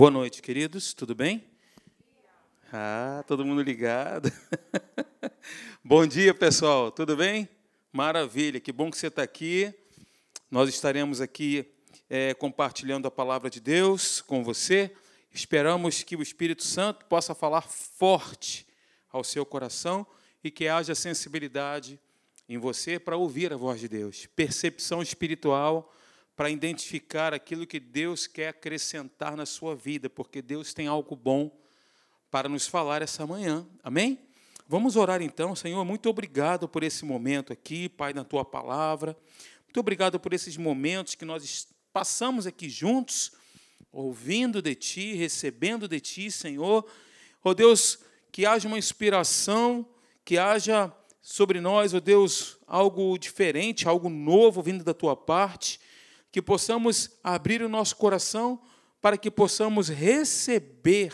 Boa noite, queridos, tudo bem? Ah, todo mundo ligado. bom dia, pessoal, tudo bem? Maravilha, que bom que você está aqui. Nós estaremos aqui é, compartilhando a palavra de Deus com você. Esperamos que o Espírito Santo possa falar forte ao seu coração e que haja sensibilidade em você para ouvir a voz de Deus, percepção espiritual para identificar aquilo que Deus quer acrescentar na sua vida, porque Deus tem algo bom para nos falar essa manhã. Amém? Vamos orar então, Senhor. Muito obrigado por esse momento aqui, Pai, na tua palavra. Muito obrigado por esses momentos que nós passamos aqui juntos, ouvindo de ti, recebendo de ti, Senhor. Oh Deus, que haja uma inspiração, que haja sobre nós, oh Deus, algo diferente, algo novo vindo da tua parte que possamos abrir o nosso coração para que possamos receber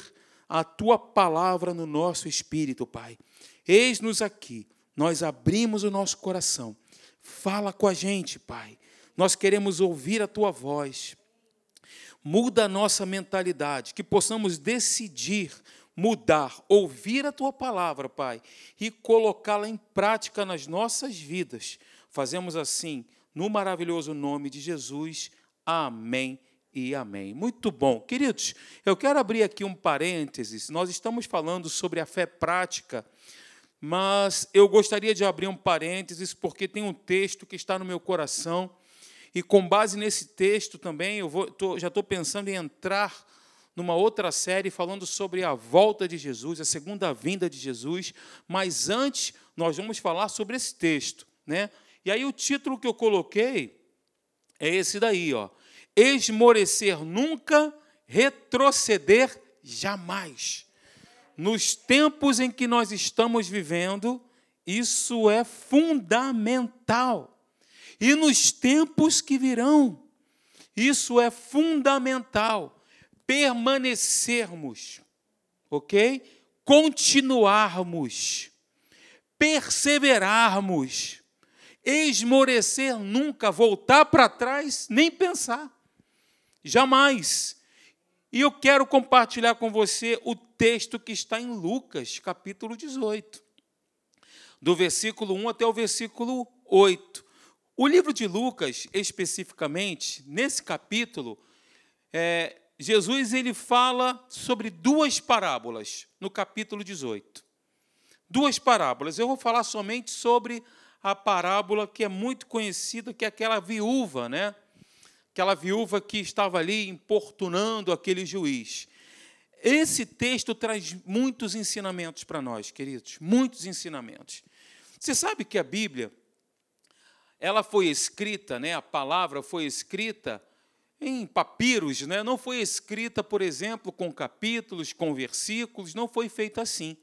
a tua palavra no nosso espírito, Pai. Eis-nos aqui, nós abrimos o nosso coração. Fala com a gente, Pai. Nós queremos ouvir a tua voz. Muda a nossa mentalidade, que possamos decidir mudar, ouvir a tua palavra, Pai, e colocá-la em prática nas nossas vidas. Fazemos assim no maravilhoso nome de Jesus. Amém e amém. Muito bom. Queridos, eu quero abrir aqui um parênteses. Nós estamos falando sobre a fé prática, mas eu gostaria de abrir um parênteses porque tem um texto que está no meu coração. E com base nesse texto também, eu vou, tô, já estou pensando em entrar numa outra série falando sobre a volta de Jesus, a segunda vinda de Jesus. Mas antes, nós vamos falar sobre esse texto, né? E aí o título que eu coloquei é esse daí, ó. Esmorecer nunca, retroceder jamais. Nos tempos em que nós estamos vivendo, isso é fundamental. E nos tempos que virão, isso é fundamental. Permanecermos, ok? Continuarmos, perseverarmos esmorecer nunca, voltar para trás, nem pensar. Jamais. E eu quero compartilhar com você o texto que está em Lucas, capítulo 18, do versículo 1 até o versículo 8. O livro de Lucas, especificamente, nesse capítulo, é, Jesus ele fala sobre duas parábolas no capítulo 18. Duas parábolas. Eu vou falar somente sobre a parábola que é muito conhecida, que é aquela viúva, né? Aquela viúva que estava ali importunando aquele juiz. Esse texto traz muitos ensinamentos para nós, queridos, muitos ensinamentos. Você sabe que a Bíblia ela foi escrita, né? A palavra foi escrita em papiros, né? Não foi escrita, por exemplo, com capítulos, com versículos, não foi feita assim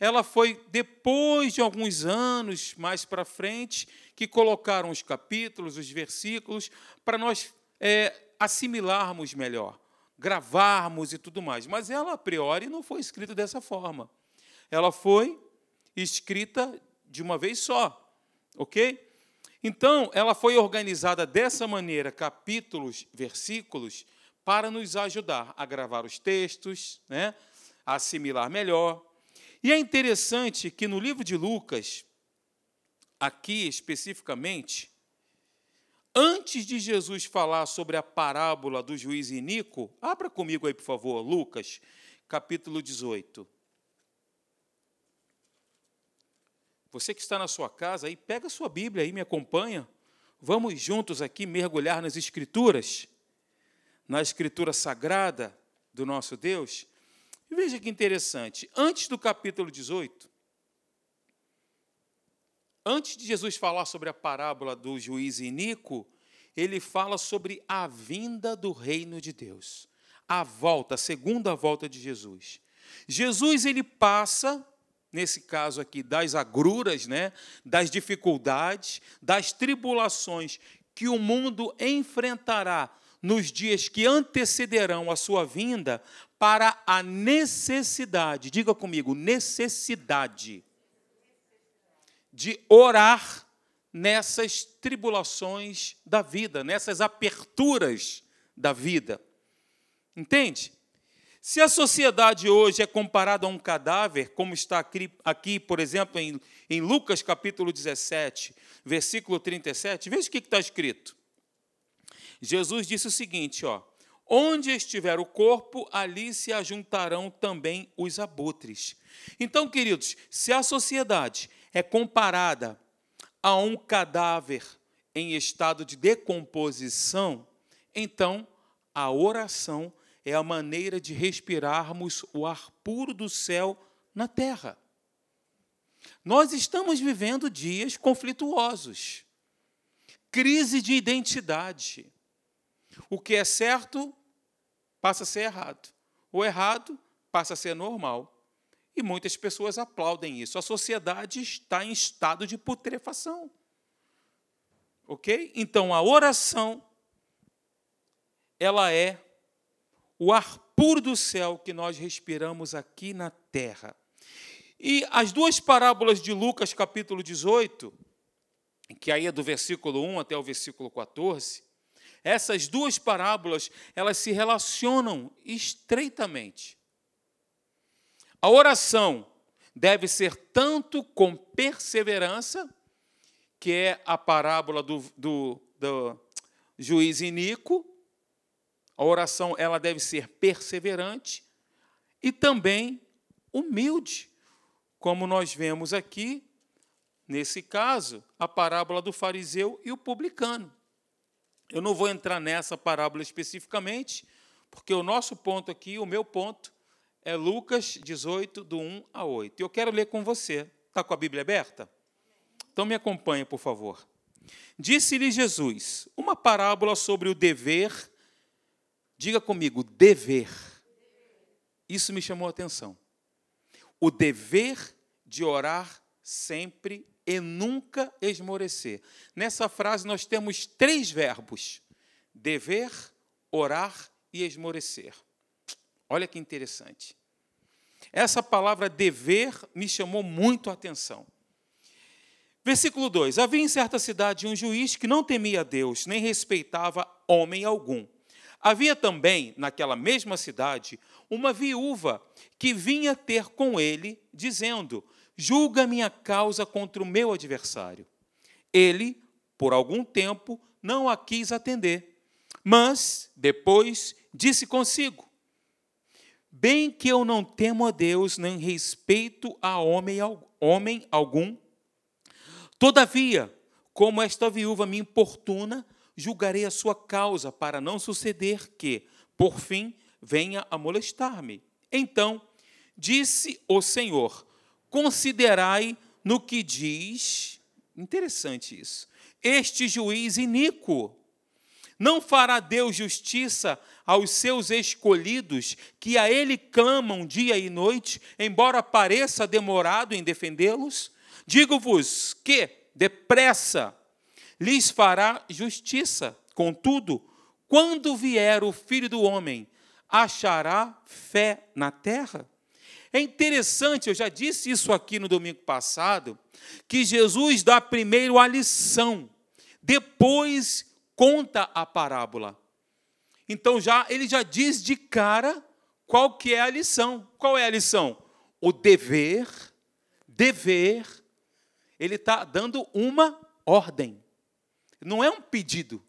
ela foi depois de alguns anos mais para frente que colocaram os capítulos, os versículos, para nós é, assimilarmos melhor, gravarmos e tudo mais. Mas ela, a priori, não foi escrita dessa forma. Ela foi escrita de uma vez só, ok? Então, ela foi organizada dessa maneira, capítulos, versículos, para nos ajudar a gravar os textos, né, a assimilar melhor, e é interessante que no livro de Lucas, aqui especificamente, antes de Jesus falar sobre a parábola do juiz Inico, abra comigo aí, por favor, Lucas, capítulo 18. Você que está na sua casa aí, pega a sua Bíblia aí, me acompanha. Vamos juntos aqui mergulhar nas Escrituras, na Escritura sagrada do nosso Deus. E veja que interessante, antes do capítulo 18, antes de Jesus falar sobre a parábola do juiz Inico, ele fala sobre a vinda do reino de Deus, a volta, a segunda volta de Jesus. Jesus ele passa, nesse caso aqui, das agruras, né, das dificuldades, das tribulações que o mundo enfrentará nos dias que antecederão a sua vinda, para a necessidade, diga comigo, necessidade de orar nessas tribulações da vida, nessas aperturas da vida. Entende? Se a sociedade hoje é comparada a um cadáver, como está aqui, aqui por exemplo, em, em, Lucas capítulo 17, versículo 37, veja o que está escrito. Jesus disse o seguinte: ó, onde estiver o corpo, ali se ajuntarão também os abutres. Então, queridos, se a sociedade é comparada a um cadáver em estado de decomposição, então a oração é a maneira de respirarmos o ar puro do céu na terra. Nós estamos vivendo dias conflituosos, crise de identidade. O que é certo passa a ser errado, o errado passa a ser normal. E muitas pessoas aplaudem isso. A sociedade está em estado de putrefação. Ok? Então a oração, ela é o ar puro do céu que nós respiramos aqui na terra. E as duas parábolas de Lucas, capítulo 18, que aí é do versículo 1 até o versículo 14, essas duas parábolas, elas se relacionam estreitamente. A oração deve ser tanto com perseverança, que é a parábola do, do, do juiz Inico, a oração ela deve ser perseverante e também humilde, como nós vemos aqui, nesse caso, a parábola do fariseu e o publicano. Eu não vou entrar nessa parábola especificamente, porque o nosso ponto aqui, o meu ponto, é Lucas 18, do 1 a 8. Eu quero ler com você. Está com a Bíblia aberta? Então me acompanhe, por favor. Disse-lhe Jesus uma parábola sobre o dever. Diga comigo, dever. Isso me chamou a atenção. O dever de orar sempre e nunca esmorecer. Nessa frase nós temos três verbos: dever, orar e esmorecer. Olha que interessante. Essa palavra dever me chamou muito a atenção. Versículo 2: Havia em certa cidade um juiz que não temia Deus, nem respeitava homem algum. Havia também, naquela mesma cidade, uma viúva que vinha ter com ele, dizendo: julga minha causa contra o meu adversário. Ele, por algum tempo, não a quis atender, mas depois disse consigo: Bem que eu não temo a Deus, nem respeito a homem, homem algum. Todavia, como esta viúva me importuna, julgarei a sua causa, para não suceder que, por fim, venha a molestar-me. Então, disse o Senhor: Considerai no que diz, interessante isso, este juiz iníquo. Não fará Deus justiça aos seus escolhidos, que a ele clamam dia e noite, embora pareça demorado em defendê-los? Digo-vos que, depressa, lhes fará justiça. Contudo, quando vier o filho do homem, achará fé na terra? É interessante, eu já disse isso aqui no domingo passado, que Jesus dá primeiro a lição, depois conta a parábola. Então já ele já diz de cara qual que é a lição. Qual é a lição? O dever, dever. Ele está dando uma ordem. Não é um pedido.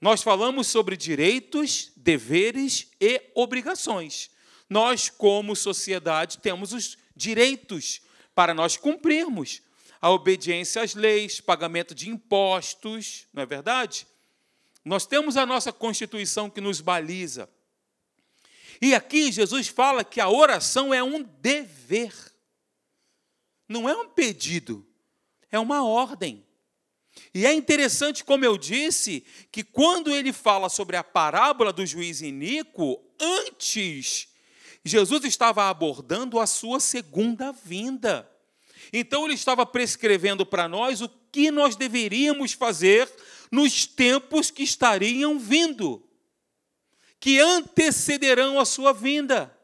Nós falamos sobre direitos, deveres e obrigações nós, como sociedade, temos os direitos para nós cumprirmos a obediência às leis, pagamento de impostos, não é verdade? Nós temos a nossa Constituição que nos baliza. E aqui Jesus fala que a oração é um dever, não é um pedido, é uma ordem. E é interessante, como eu disse, que quando ele fala sobre a parábola do juiz iníquo, antes Jesus estava abordando a sua segunda vinda. Então, ele estava prescrevendo para nós o que nós deveríamos fazer nos tempos que estariam vindo, que antecederão a sua vinda.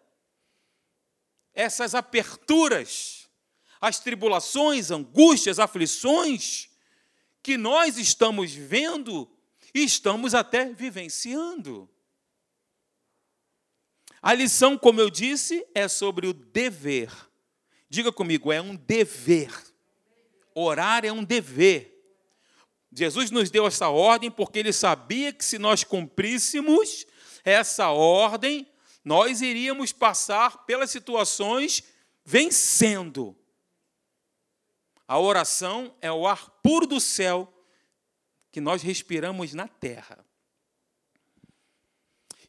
Essas aperturas, as tribulações, angústias, aflições que nós estamos vendo e estamos até vivenciando. A lição, como eu disse, é sobre o dever. Diga comigo, é um dever. Orar é um dever. Jesus nos deu essa ordem porque ele sabia que se nós cumpríssemos essa ordem, nós iríamos passar pelas situações vencendo. A oração é o ar puro do céu que nós respiramos na terra.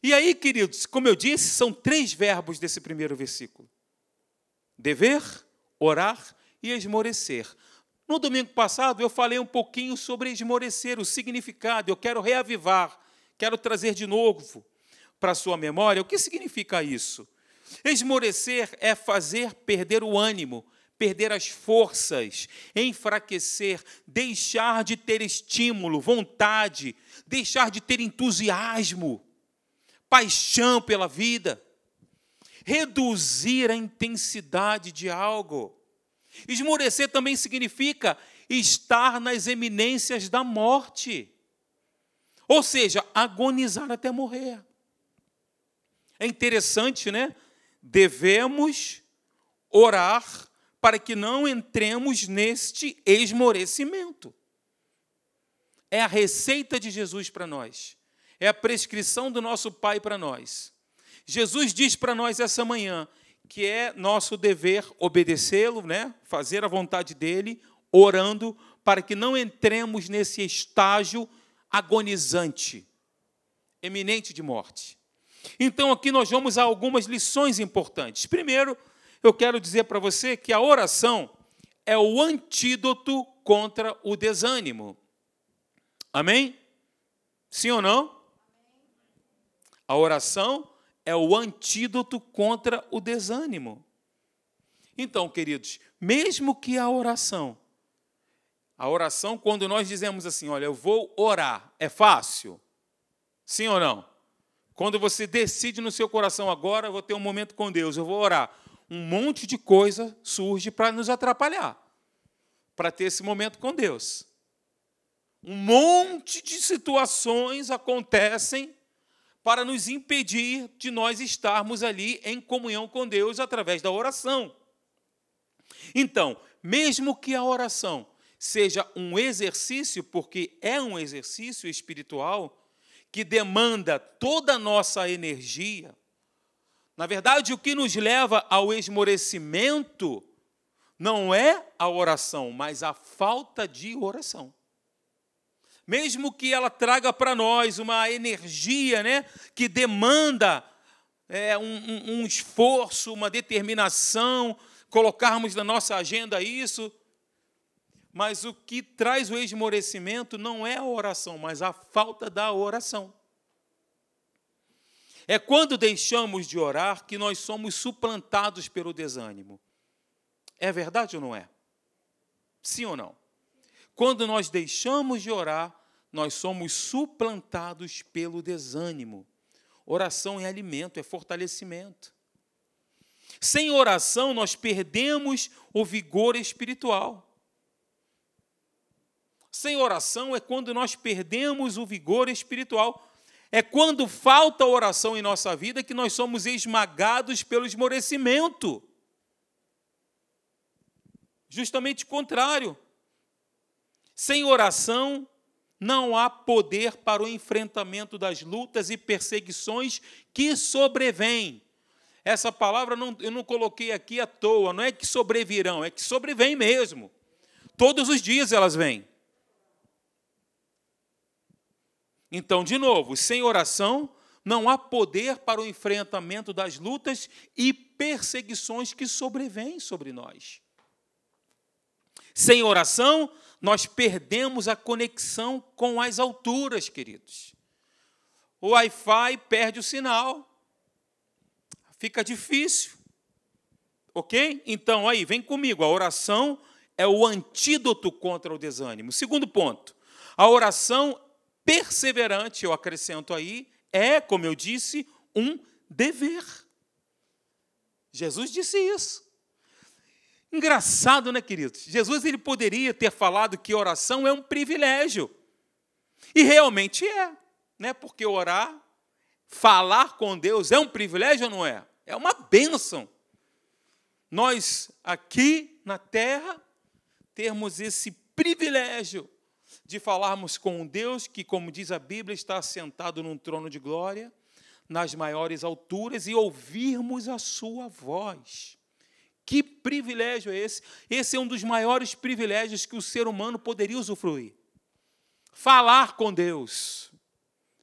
E aí, queridos, como eu disse, são três verbos desse primeiro versículo: dever, orar e esmorecer. No domingo passado eu falei um pouquinho sobre esmorecer, o significado. Eu quero reavivar, quero trazer de novo para a sua memória o que significa isso. Esmorecer é fazer perder o ânimo, perder as forças, enfraquecer, deixar de ter estímulo, vontade, deixar de ter entusiasmo, paixão pela vida, reduzir a intensidade de algo. Esmorecer também significa estar nas eminências da morte. Ou seja, agonizar até morrer. É interessante, né? Devemos orar para que não entremos neste esmorecimento. É a receita de Jesus para nós. É a prescrição do nosso Pai para nós. Jesus diz para nós essa manhã que é nosso dever obedecê-lo, né? fazer a vontade dele, orando para que não entremos nesse estágio agonizante, eminente de morte. Então, aqui nós vamos a algumas lições importantes. Primeiro, eu quero dizer para você que a oração é o antídoto contra o desânimo. Amém? Sim ou não? A oração é o antídoto contra o desânimo. Então, queridos, mesmo que a oração, a oração, quando nós dizemos assim, olha, eu vou orar, é fácil? Sim ou não? Quando você decide no seu coração, agora eu vou ter um momento com Deus, eu vou orar, um monte de coisa surge para nos atrapalhar, para ter esse momento com Deus. Um monte de situações acontecem para nos impedir de nós estarmos ali em comunhão com Deus através da oração. Então, mesmo que a oração seja um exercício, porque é um exercício espiritual que demanda toda a nossa energia, na verdade, o que nos leva ao esmorecimento não é a oração, mas a falta de oração mesmo que ela traga para nós uma energia né, que demanda é, um, um, um esforço, uma determinação, colocarmos na nossa agenda isso. Mas o que traz o esmorecimento não é a oração, mas a falta da oração. É quando deixamos de orar que nós somos suplantados pelo desânimo. É verdade ou não é? Sim ou não? Quando nós deixamos de orar, nós somos suplantados pelo desânimo. Oração é alimento, é fortalecimento. Sem oração, nós perdemos o vigor espiritual. Sem oração é quando nós perdemos o vigor espiritual. É quando falta oração em nossa vida que nós somos esmagados pelo esmorecimento. Justamente o contrário. Sem oração, não há poder para o enfrentamento das lutas e perseguições que sobrevêm. Essa palavra não, eu não coloquei aqui à toa, não é que sobrevirão, é que sobrevêm mesmo. Todos os dias elas vêm. Então, de novo, sem oração, não há poder para o enfrentamento das lutas e perseguições que sobrevêm sobre nós. Sem oração, nós perdemos a conexão com as alturas, queridos. O Wi-Fi perde o sinal. Fica difícil. Ok? Então, aí, vem comigo. A oração é o antídoto contra o desânimo. Segundo ponto, a oração perseverante, eu acrescento aí, é, como eu disse, um dever. Jesus disse isso. Engraçado, né, queridos? Jesus ele poderia ter falado que oração é um privilégio. E realmente é, né? Porque orar falar com Deus é um privilégio ou não é? É uma bênção. Nós aqui na terra termos esse privilégio de falarmos com um Deus que, como diz a Bíblia, está sentado num trono de glória, nas maiores alturas, e ouvirmos a sua voz. Que privilégio é esse? Esse é um dos maiores privilégios que o ser humano poderia usufruir. Falar com Deus.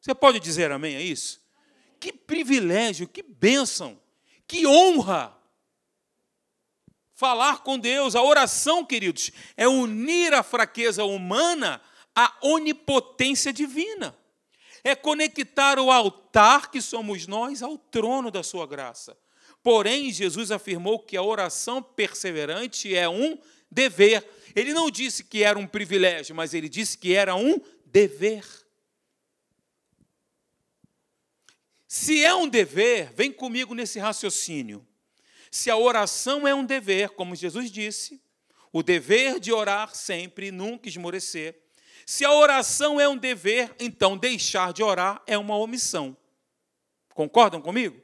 Você pode dizer amém a isso? Que privilégio, que bênção, que honra falar com Deus. A oração, queridos, é unir a fraqueza humana à onipotência divina. É conectar o altar que somos nós ao trono da sua graça. Porém, Jesus afirmou que a oração perseverante é um dever. Ele não disse que era um privilégio, mas ele disse que era um dever. Se é um dever, vem comigo nesse raciocínio. Se a oração é um dever, como Jesus disse, o dever de orar sempre nunca esmorecer. Se a oração é um dever, então deixar de orar é uma omissão. Concordam comigo?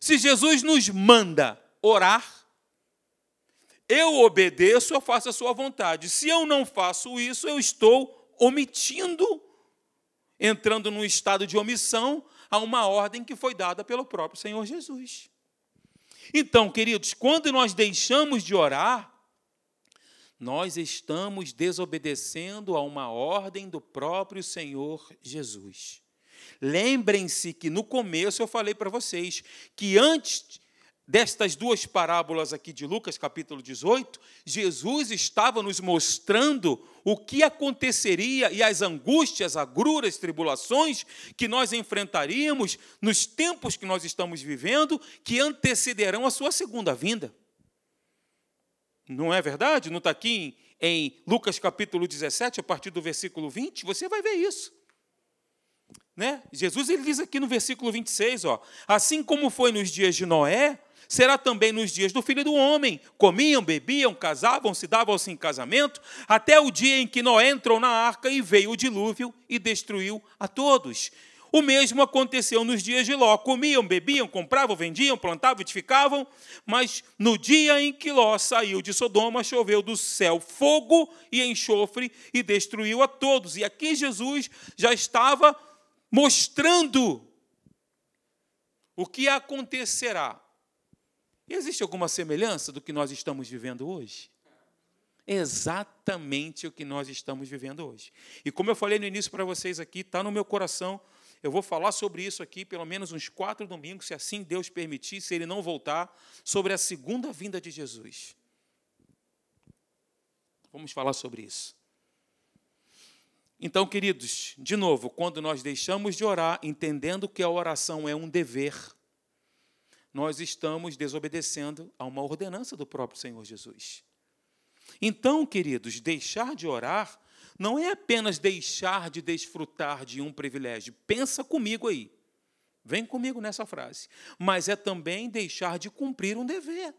Se Jesus nos manda orar, eu obedeço, eu faço a sua vontade. Se eu não faço isso, eu estou omitindo, entrando num estado de omissão a uma ordem que foi dada pelo próprio Senhor Jesus. Então, queridos, quando nós deixamos de orar, nós estamos desobedecendo a uma ordem do próprio Senhor Jesus. Lembrem-se que no começo eu falei para vocês que antes destas duas parábolas aqui de Lucas, capítulo 18, Jesus estava nos mostrando o que aconteceria e as angústias, agruras, tribulações que nós enfrentaríamos nos tempos que nós estamos vivendo, que antecederão a sua segunda vinda. Não é verdade? Não está aqui em, em Lucas capítulo 17, a partir do versículo 20? Você vai ver isso. Né? Jesus ele diz aqui no versículo 26, ó, assim como foi nos dias de Noé, será também nos dias do filho do homem. Comiam, bebiam, casavam, se davam-se em casamento, até o dia em que Noé entrou na arca e veio o dilúvio e destruiu a todos. O mesmo aconteceu nos dias de Ló. Comiam, bebiam, compravam, vendiam, plantavam, edificavam, mas no dia em que Ló saiu de Sodoma, choveu do céu fogo e enxofre e destruiu a todos. E aqui Jesus já estava mostrando o que acontecerá existe alguma semelhança do que nós estamos vivendo hoje? Exatamente o que nós estamos vivendo hoje. E como eu falei no início para vocês aqui, está no meu coração. Eu vou falar sobre isso aqui pelo menos uns quatro domingos, se assim Deus permitir, se Ele não voltar, sobre a segunda vinda de Jesus. Vamos falar sobre isso. Então, queridos, de novo, quando nós deixamos de orar, entendendo que a oração é um dever, nós estamos desobedecendo a uma ordenança do próprio Senhor Jesus. Então, queridos, deixar de orar não é apenas deixar de desfrutar de um privilégio. Pensa comigo aí. Vem comigo nessa frase. Mas é também deixar de cumprir um dever.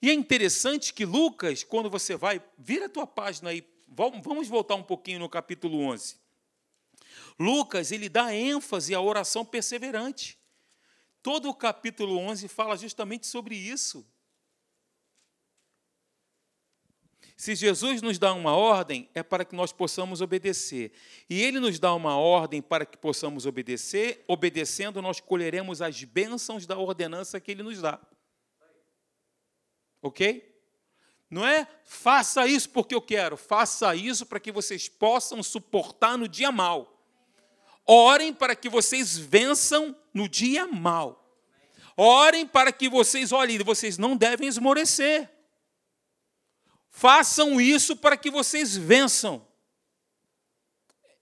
E é interessante que Lucas, quando você vai, vira a tua página aí, vamos voltar um pouquinho no capítulo 11. Lucas, ele dá ênfase à oração perseverante. Todo o capítulo 11 fala justamente sobre isso. Se Jesus nos dá uma ordem, é para que nós possamos obedecer. E Ele nos dá uma ordem para que possamos obedecer. Obedecendo, nós colheremos as bênçãos da ordenança que Ele nos dá. Ok? Não é faça isso porque eu quero, faça isso para que vocês possam suportar no dia mal. Orem para que vocês vençam no dia mal. Orem para que vocês, olhem, vocês não devem esmorecer. Façam isso para que vocês vençam.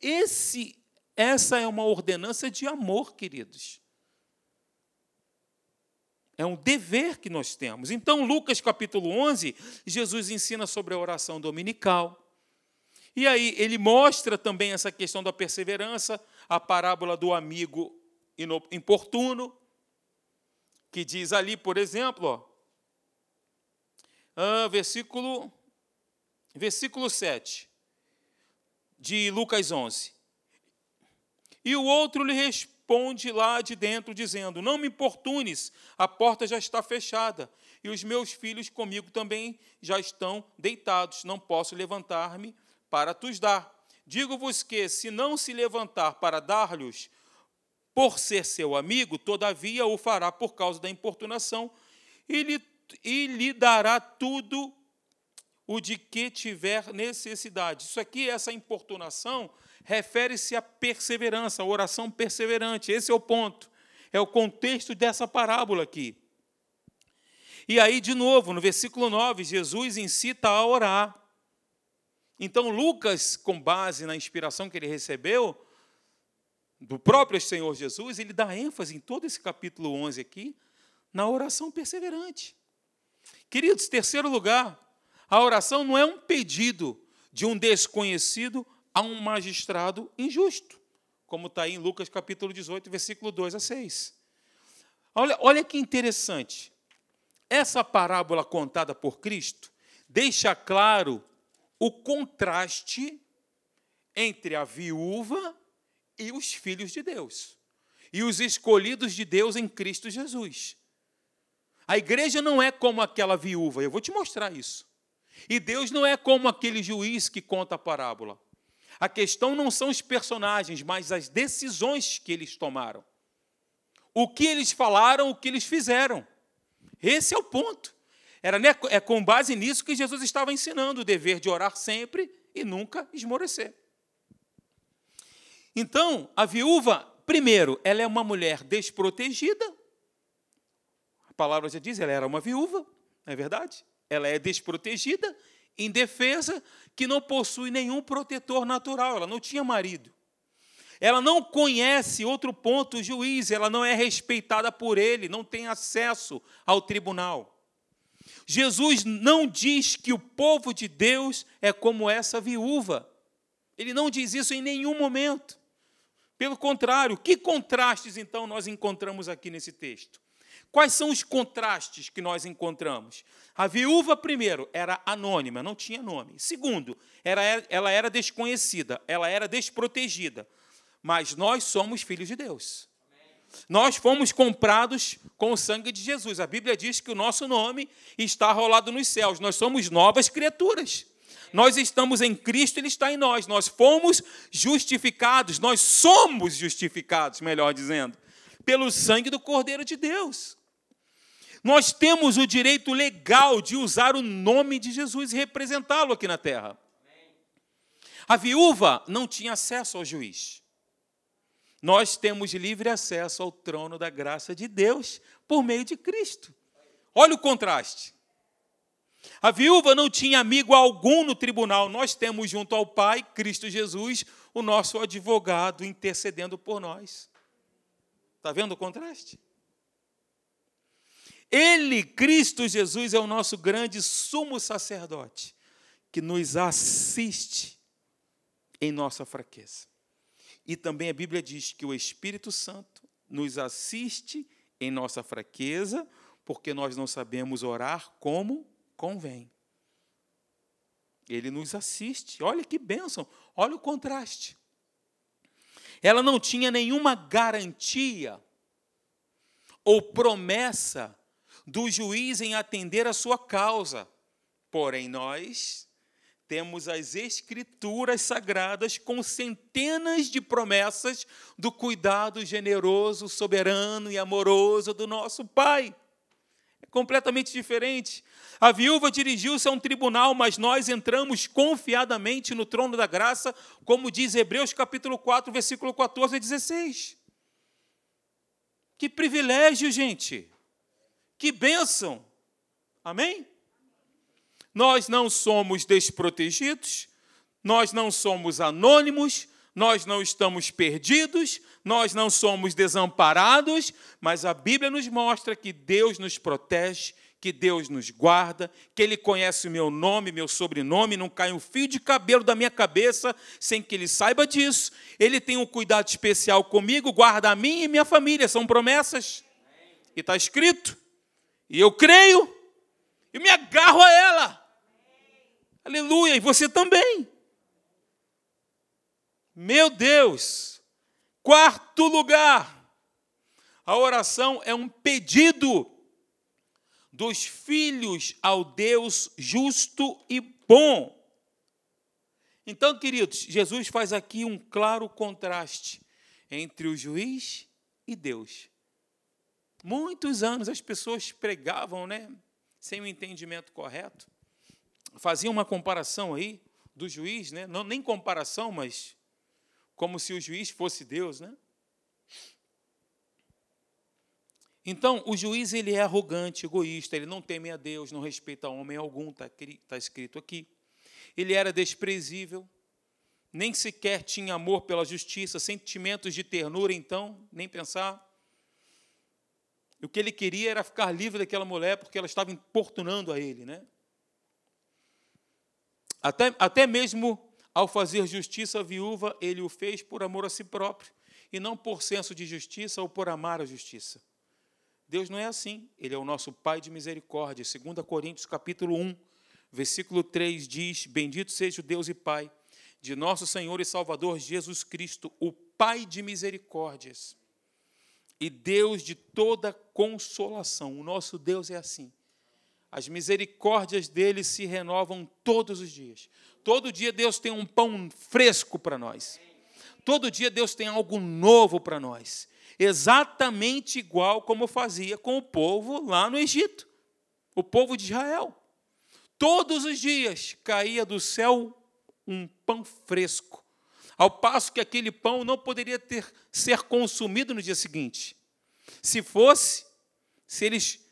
Esse, essa é uma ordenança de amor, queridos. É um dever que nós temos. Então, Lucas capítulo 11, Jesus ensina sobre a oração dominical. E aí ele mostra também essa questão da perseverança, a parábola do amigo importuno, que diz ali, por exemplo, ó, ah, versículo, versículo 7 de Lucas 11. E o outro lhe responde lá de dentro, dizendo: Não me importunes, a porta já está fechada, e os meus filhos comigo também já estão deitados, não posso levantar-me para tus dar. Digo-vos que, se não se levantar para dar-lhes, por ser seu amigo, todavia o fará por causa da importunação, e lhe, e lhe dará tudo o de que tiver necessidade. Isso aqui, essa importunação, refere-se à perseverança, à oração perseverante. Esse é o ponto. É o contexto dessa parábola aqui. E aí, de novo, no versículo 9, Jesus incita a orar. Então, Lucas, com base na inspiração que ele recebeu do próprio Senhor Jesus, ele dá ênfase em todo esse capítulo 11 aqui na oração perseverante. Queridos, terceiro lugar, a oração não é um pedido de um desconhecido a um magistrado injusto, como está aí em Lucas capítulo 18, versículo 2 a 6. Olha, olha que interessante. Essa parábola contada por Cristo deixa claro o contraste entre a viúva e os filhos de Deus, e os escolhidos de Deus em Cristo Jesus. A igreja não é como aquela viúva, eu vou te mostrar isso. E Deus não é como aquele juiz que conta a parábola. A questão não são os personagens, mas as decisões que eles tomaram. O que eles falaram, o que eles fizeram. Esse é o ponto. Era né, é com base nisso que Jesus estava ensinando o dever de orar sempre e nunca esmorecer. Então, a viúva, primeiro, ela é uma mulher desprotegida. A palavra já diz, ela era uma viúva, não é verdade? ela é desprotegida, indefesa, que não possui nenhum protetor natural, ela não tinha marido. Ela não conhece outro ponto, juiz, ela não é respeitada por ele, não tem acesso ao tribunal. Jesus não diz que o povo de Deus é como essa viúva. Ele não diz isso em nenhum momento. Pelo contrário, que contrastes então nós encontramos aqui nesse texto? Quais são os contrastes que nós encontramos? A viúva, primeiro, era anônima, não tinha nome. Segundo, era, ela era desconhecida, ela era desprotegida. Mas nós somos filhos de Deus. Nós fomos comprados com o sangue de Jesus. A Bíblia diz que o nosso nome está rolado nos céus. Nós somos novas criaturas. Nós estamos em Cristo, Ele está em nós. Nós fomos justificados, nós somos justificados, melhor dizendo, pelo sangue do Cordeiro de Deus. Nós temos o direito legal de usar o nome de Jesus e representá-lo aqui na terra. A viúva não tinha acesso ao juiz. Nós temos livre acesso ao trono da graça de Deus por meio de Cristo. Olha o contraste. A viúva não tinha amigo algum no tribunal. Nós temos junto ao Pai, Cristo Jesus, o nosso advogado intercedendo por nós. Está vendo o contraste? Ele, Cristo Jesus, é o nosso grande sumo sacerdote, que nos assiste em nossa fraqueza. E também a Bíblia diz que o Espírito Santo nos assiste em nossa fraqueza, porque nós não sabemos orar como convém. Ele nos assiste. Olha que bênção, olha o contraste. Ela não tinha nenhuma garantia ou promessa do juiz em atender a sua causa. Porém, nós temos as Escrituras sagradas com centenas de promessas do cuidado generoso, soberano e amoroso do nosso Pai. É completamente diferente. A viúva dirigiu-se a um tribunal, mas nós entramos confiadamente no trono da graça, como diz Hebreus capítulo 4, versículo 14 a 16. Que privilégio, gente! Que bênção! Amém? Nós não somos desprotegidos, nós não somos anônimos, nós não estamos perdidos, nós não somos desamparados, mas a Bíblia nos mostra que Deus nos protege, que Deus nos guarda, que Ele conhece o meu nome, meu sobrenome, não cai um fio de cabelo da minha cabeça sem que Ele saiba disso. Ele tem um cuidado especial comigo, guarda a mim e minha família, são promessas. E está escrito. E eu creio e me agarro a ela. Aleluia, e você também. Meu Deus, Quarto lugar, a oração é um pedido dos filhos ao Deus justo e bom. Então, queridos, Jesus faz aqui um claro contraste entre o juiz e Deus. Muitos anos as pessoas pregavam, né, sem o entendimento correto, faziam uma comparação aí do juiz, né, não nem comparação, mas como se o juiz fosse Deus, né? Então, o juiz ele é arrogante, egoísta, ele não teme a Deus, não respeita homem algum, está tá escrito aqui. Ele era desprezível, nem sequer tinha amor pela justiça, sentimentos de ternura, então, nem pensar. O que ele queria era ficar livre daquela mulher, porque ela estava importunando a ele. Né? Até, até mesmo ao fazer justiça à viúva, ele o fez por amor a si próprio, e não por senso de justiça ou por amar a justiça. Deus não é assim. Ele é o nosso Pai de misericórdia. 2 Coríntios capítulo 1, versículo 3 diz: Bendito seja o Deus e Pai de nosso Senhor e Salvador Jesus Cristo, o Pai de misericórdias e Deus de toda consolação. O nosso Deus é assim. As misericórdias dele se renovam todos os dias. Todo dia Deus tem um pão fresco para nós. Todo dia Deus tem algo novo para nós. Exatamente igual como fazia com o povo lá no Egito, o povo de Israel. Todos os dias caía do céu um pão fresco, ao passo que aquele pão não poderia ter ser consumido no dia seguinte. Se fosse, se eles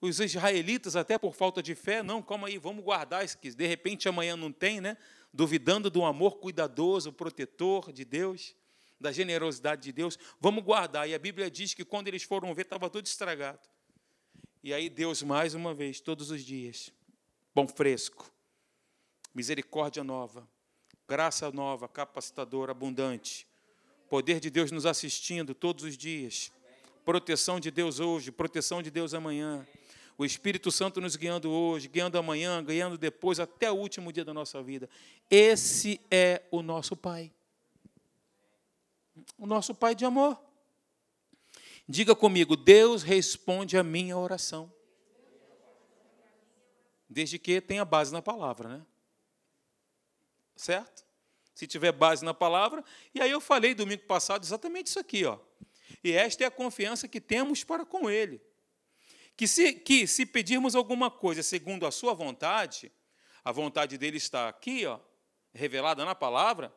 os israelitas, até por falta de fé, não, calma aí, vamos guardar isso que de repente amanhã não tem, né? Duvidando do amor cuidadoso, protetor de Deus, da generosidade de Deus, vamos guardar. E a Bíblia diz que quando eles foram ver, estava tudo estragado. E aí Deus, mais uma vez, todos os dias, pão fresco, misericórdia nova, graça nova, capacitadora, abundante, poder de Deus nos assistindo todos os dias, proteção de Deus hoje, proteção de Deus amanhã o Espírito Santo nos guiando hoje, guiando amanhã, guiando depois, até o último dia da nossa vida. Esse é o nosso Pai. O nosso Pai de amor. Diga comigo, Deus responde a minha oração. Desde que tenha base na palavra, né? Certo? Se tiver base na palavra, e aí eu falei domingo passado exatamente isso aqui, ó. E esta é a confiança que temos para com Ele que se, que se pedirmos alguma coisa segundo a sua vontade, a vontade dele está aqui, ó, revelada na palavra,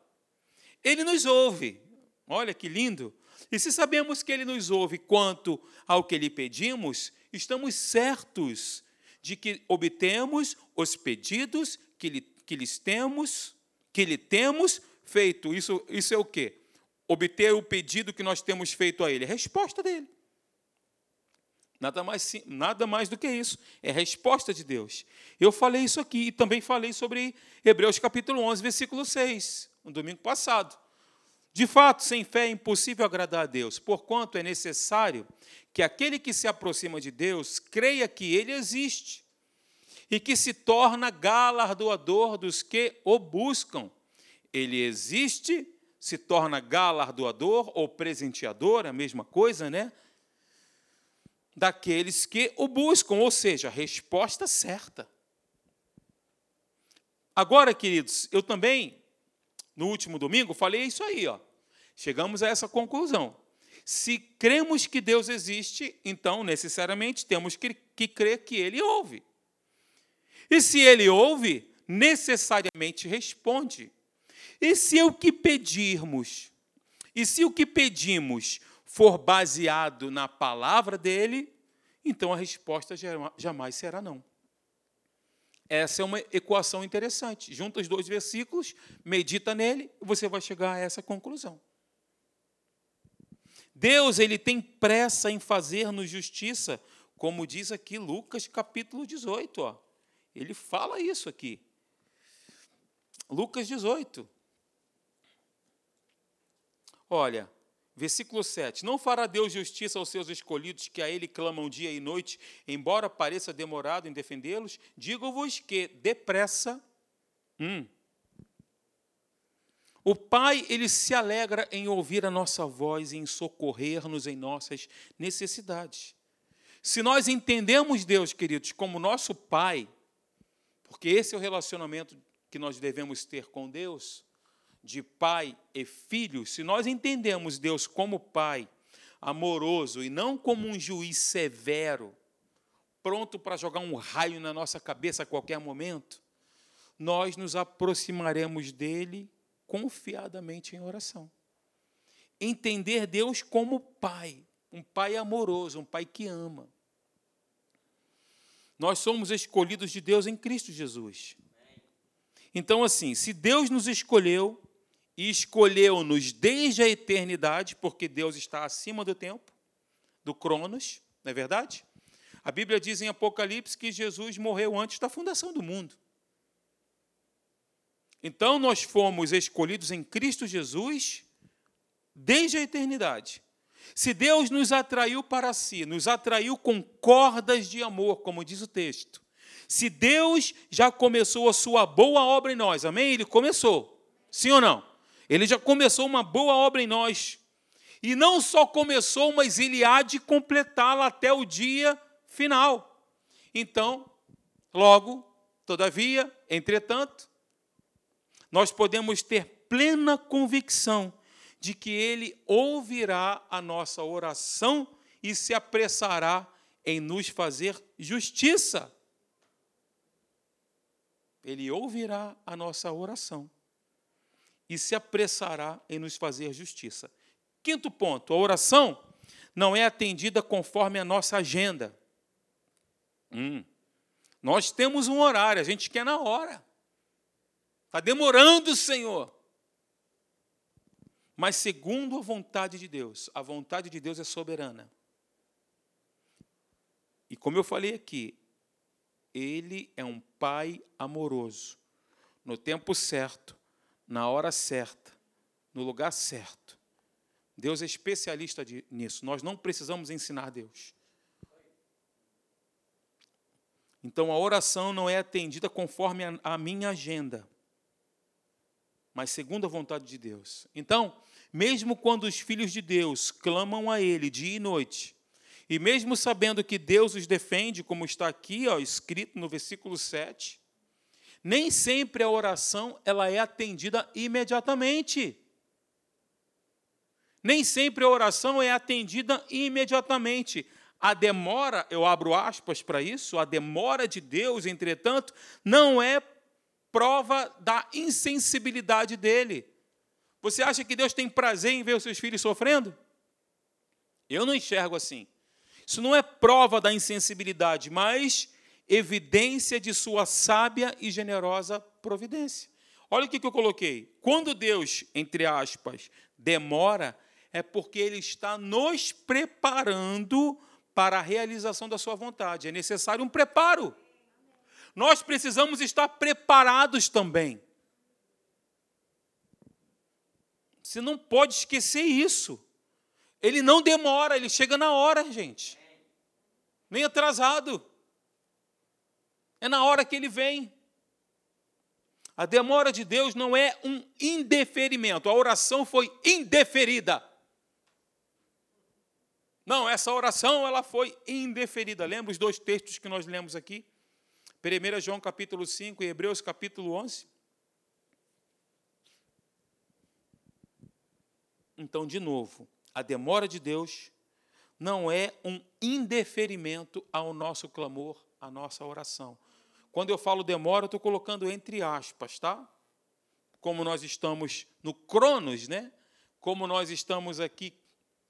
ele nos ouve. Olha que lindo. E se sabemos que ele nos ouve quanto ao que lhe pedimos, estamos certos de que obtemos os pedidos que lhe, que lhes temos, que lhe temos feito. Isso, isso é o quê? Obter o pedido que nós temos feito a ele. A resposta dele. Nada mais, nada mais do que isso. É resposta de Deus. Eu falei isso aqui e também falei sobre Hebreus capítulo 11, versículo 6, no domingo passado. De fato, sem fé é impossível agradar a Deus, porquanto é necessário que aquele que se aproxima de Deus creia que ele existe e que se torna galardoador dos que o buscam. Ele existe, se torna galardoador ou presenteador, a mesma coisa, né? daqueles que o buscam, ou seja, a resposta certa. Agora, queridos, eu também, no último domingo, falei isso aí, ó. Chegamos a essa conclusão. Se cremos que Deus existe, então, necessariamente, temos que, que crer que Ele ouve. E se Ele ouve, necessariamente responde. E se o que pedirmos, e se o que pedimos for baseado na palavra dele, então a resposta jamais será não. Essa é uma equação interessante. Junta os dois versículos, medita nele e você vai chegar a essa conclusão. Deus ele tem pressa em fazer-nos justiça, como diz aqui Lucas capítulo 18. Ó. Ele fala isso aqui. Lucas 18. Olha, Versículo 7: Não fará Deus justiça aos seus escolhidos que a Ele clamam dia e noite, embora pareça demorado em defendê-los? Digo-vos que, depressa, hum, O Pai, ele se alegra em ouvir a nossa voz e em socorrer-nos em nossas necessidades. Se nós entendemos Deus, queridos, como nosso Pai, porque esse é o relacionamento que nós devemos ter com Deus, de pai e filho, se nós entendemos Deus como Pai amoroso e não como um juiz severo, pronto para jogar um raio na nossa cabeça a qualquer momento, nós nos aproximaremos dele confiadamente em oração. Entender Deus como Pai, um Pai amoroso, um Pai que ama. Nós somos escolhidos de Deus em Cristo Jesus. Então, assim, se Deus nos escolheu e escolheu-nos desde a eternidade, porque Deus está acima do tempo, do Cronos, não é verdade? A Bíblia diz em Apocalipse que Jesus morreu antes da fundação do mundo. Então nós fomos escolhidos em Cristo Jesus desde a eternidade. Se Deus nos atraiu para si, nos atraiu com cordas de amor, como diz o texto. Se Deus já começou a sua boa obra em nós, amém? Ele começou. Sim ou não? Ele já começou uma boa obra em nós. E não só começou, mas ele há de completá-la até o dia final. Então, logo, todavia, entretanto, nós podemos ter plena convicção de que Ele ouvirá a nossa oração e se apressará em nos fazer justiça. Ele ouvirá a nossa oração e se apressará em nos fazer justiça. Quinto ponto: a oração não é atendida conforme a nossa agenda. Hum, nós temos um horário, a gente quer na hora. Está demorando, Senhor. Mas segundo a vontade de Deus, a vontade de Deus é soberana. E como eu falei aqui, Ele é um Pai amoroso, no tempo certo, na hora certa, no lugar certo. Deus é especialista nisso. Nós não precisamos ensinar Deus. Então a oração não é atendida conforme a, minha agenda mas segundo a vontade de Deus. Então, mesmo quando os filhos de Deus clamam a Ele dia e noite, e mesmo sabendo que Deus os defende, como está aqui ó, escrito no versículo 7, nem sempre a oração ela é atendida imediatamente. Nem sempre a oração é atendida imediatamente. A demora, eu abro aspas para isso, a demora de Deus, entretanto, não é prova da insensibilidade dele. Você acha que Deus tem prazer em ver os seus filhos sofrendo? Eu não enxergo assim. Isso não é prova da insensibilidade, mas evidência de sua sábia e generosa providência. Olha o que eu coloquei. Quando Deus, entre aspas, demora, é porque Ele está nos preparando para a realização da Sua vontade. É necessário um preparo nós precisamos estar preparados também. Você não pode esquecer isso. Ele não demora, ele chega na hora, gente. Nem atrasado. É na hora que ele vem. A demora de Deus não é um indeferimento. A oração foi indeferida. Não, essa oração ela foi indeferida. Lembra os dois textos que nós lemos aqui? 1 João capítulo 5 e Hebreus capítulo 11. Então, de novo, a demora de Deus não é um indeferimento ao nosso clamor, à nossa oração. Quando eu falo demora, eu estou colocando entre aspas, tá? Como nós estamos no Cronos, né? Como nós estamos aqui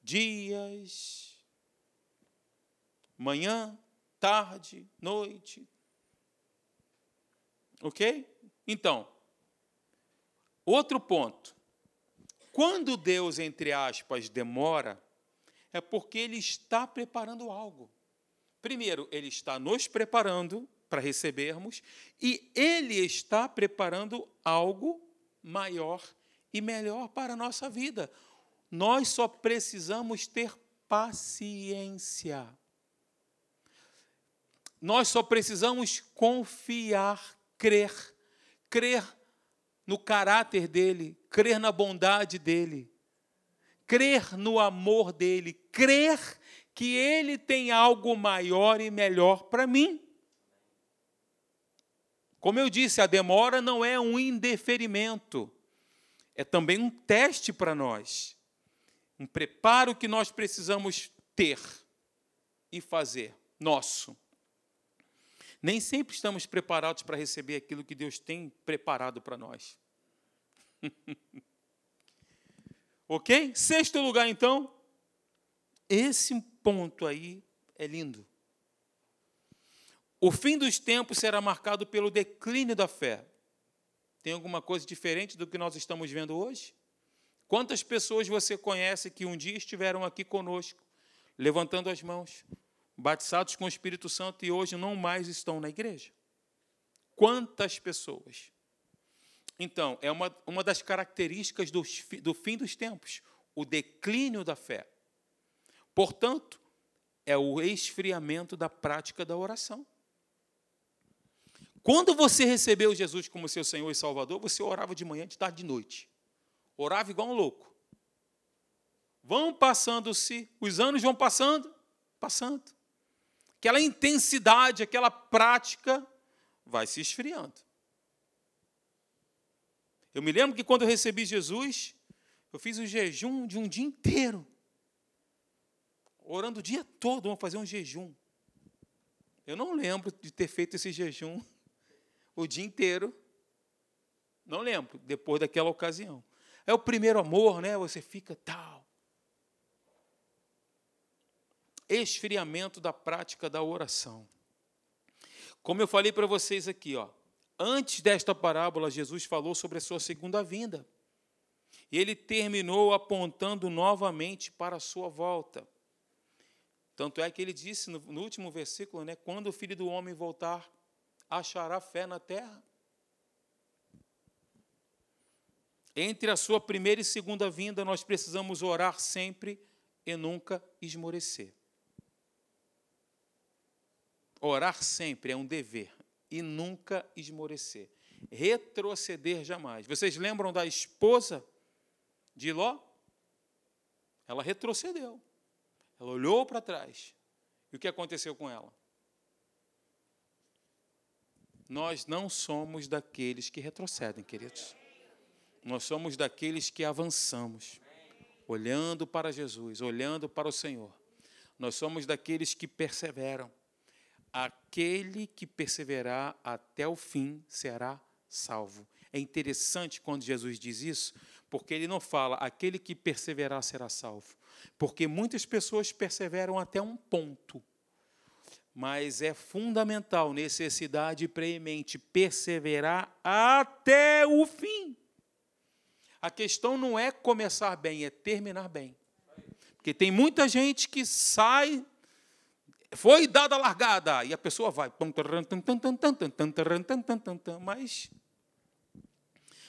dias, manhã, tarde, noite, Ok? Então, outro ponto. Quando Deus, entre aspas, demora, é porque Ele está preparando algo. Primeiro, Ele está nos preparando para recebermos, e Ele está preparando algo maior e melhor para a nossa vida. Nós só precisamos ter paciência. Nós só precisamos confiar crer. Crer no caráter dele, crer na bondade dele, crer no amor dele, crer que ele tem algo maior e melhor para mim. Como eu disse, a demora não é um indeferimento, é também um teste para nós, um preparo que nós precisamos ter e fazer, nosso. Nem sempre estamos preparados para receber aquilo que Deus tem preparado para nós. ok? Sexto lugar, então, esse ponto aí é lindo. O fim dos tempos será marcado pelo declínio da fé. Tem alguma coisa diferente do que nós estamos vendo hoje? Quantas pessoas você conhece que um dia estiveram aqui conosco, levantando as mãos, batizados com o Espírito Santo e hoje não mais estão na igreja? Quantas pessoas? Então, é uma, uma das características do, do fim dos tempos, o declínio da fé. Portanto, é o esfriamento da prática da oração. Quando você recebeu Jesus como seu Senhor e Salvador, você orava de manhã, de tarde, de noite. Orava igual um louco. Vão passando-se, os anos vão passando, passando. Aquela intensidade, aquela prática vai se esfriando. Eu me lembro que quando eu recebi Jesus, eu fiz um jejum de um dia inteiro. Orando o dia todo, vamos fazer um jejum. Eu não lembro de ter feito esse jejum o dia inteiro. Não lembro, depois daquela ocasião. É o primeiro amor, né? Você fica tal. Esfriamento da prática da oração. Como eu falei para vocês aqui, ó, antes desta parábola, Jesus falou sobre a sua segunda vinda. E ele terminou apontando novamente para a sua volta. Tanto é que ele disse no, no último versículo, né, quando o filho do homem voltar, achará fé na terra? Entre a sua primeira e segunda vinda, nós precisamos orar sempre e nunca esmorecer. Orar sempre é um dever e nunca esmorecer. Retroceder jamais. Vocês lembram da esposa de Ló? Ela retrocedeu. Ela olhou para trás. E o que aconteceu com ela? Nós não somos daqueles que retrocedem, queridos. Nós somos daqueles que avançamos, olhando para Jesus, olhando para o Senhor. Nós somos daqueles que perseveram. Aquele que perseverar até o fim será salvo. É interessante quando Jesus diz isso, porque ele não fala aquele que perseverar será salvo. Porque muitas pessoas perseveram até um ponto mas é fundamental, necessidade premente, perseverar até o fim. A questão não é começar bem, é terminar bem. Porque tem muita gente que sai, foi dada a largada, e a pessoa vai. Mas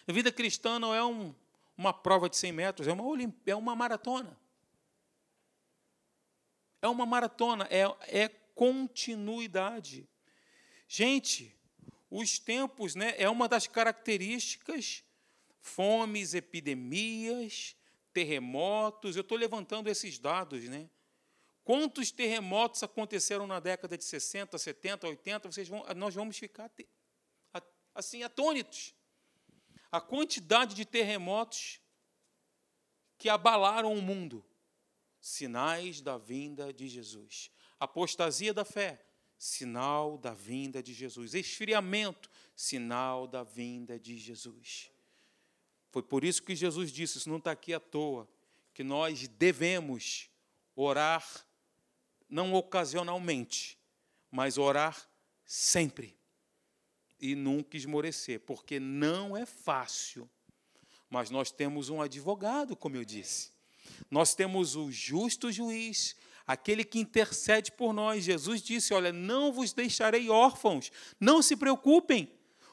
a vida cristã não é um, uma prova de 100 metros, é uma, é uma maratona. É uma maratona, é, é continuidade. Gente, os tempos né, é uma das características, fomes, epidemias, terremotos. Eu estou levantando esses dados, né? Quantos terremotos aconteceram na década de 60, 70, 80? Vocês vão, nós vamos ficar assim atônitos. A quantidade de terremotos que abalaram o mundo, sinais da vinda de Jesus. Apostasia da fé, sinal da vinda de Jesus. Esfriamento, sinal da vinda de Jesus. Foi por isso que Jesus disse: Isso não está aqui à toa, que nós devemos orar, não ocasionalmente, mas orar sempre e nunca esmorecer, porque não é fácil. Mas nós temos um advogado, como eu disse. Nós temos o justo juiz aquele que intercede por nós. Jesus disse: Olha, não vos deixarei órfãos, não se preocupem,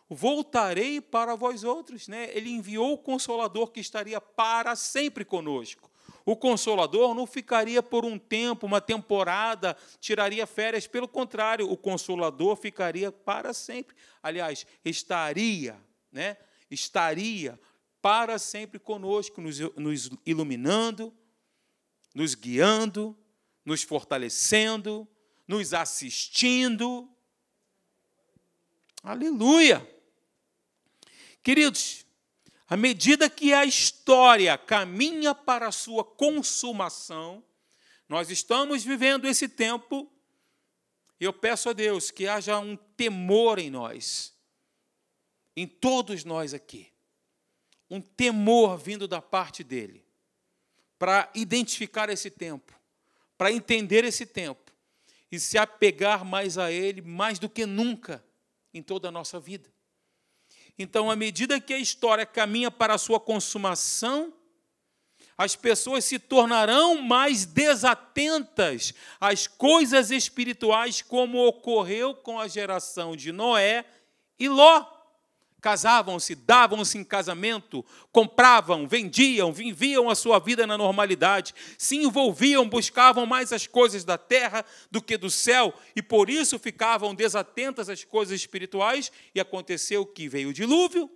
voltarei para vós outros. Né? Ele enviou o Consolador que estaria para sempre conosco. O Consolador não ficaria por um tempo, uma temporada, tiraria férias, pelo contrário, o Consolador ficaria para sempre. Aliás, estaria, né? estaria para sempre conosco, nos, nos iluminando, nos guiando, nos fortalecendo, nos assistindo. Aleluia! Queridos, à medida que a história caminha para a sua consumação, nós estamos vivendo esse tempo, eu peço a Deus que haja um temor em nós, em todos nós aqui, um temor vindo da parte dEle, para identificar esse tempo, para entender esse tempo e se apegar mais a Ele, mais do que nunca em toda a nossa vida. Então, à medida que a história caminha para a sua consumação, as pessoas se tornarão mais desatentas às coisas espirituais, como ocorreu com a geração de Noé e Ló. Casavam-se, davam-se em casamento, compravam, vendiam, viviam a sua vida na normalidade, se envolviam, buscavam mais as coisas da terra do que do céu, e por isso ficavam desatentas às coisas espirituais, e aconteceu que veio o dilúvio,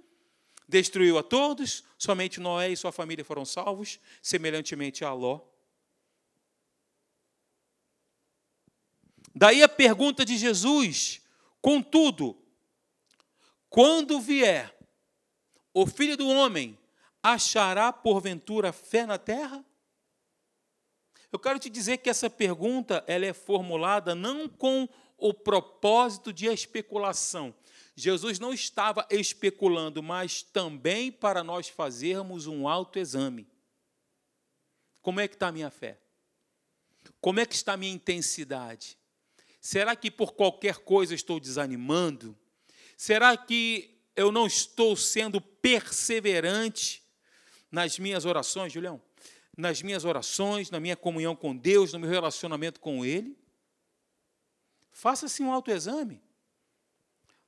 destruiu a todos, somente Noé e sua família foram salvos, semelhantemente a Ló. Daí a pergunta de Jesus: contudo, quando vier o filho do homem, achará porventura fé na terra? Eu quero te dizer que essa pergunta ela é formulada não com o propósito de especulação. Jesus não estava especulando, mas também para nós fazermos um autoexame. Como é que está a minha fé? Como é que está a minha intensidade? Será que por qualquer coisa estou desanimando? Será que eu não estou sendo perseverante nas minhas orações, Julião? Nas minhas orações, na minha comunhão com Deus, no meu relacionamento com Ele? Faça-se um autoexame.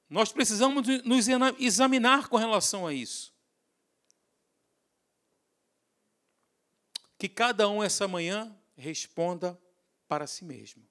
Nós precisamos nos examinar com relação a isso. Que cada um essa manhã responda para si mesmo.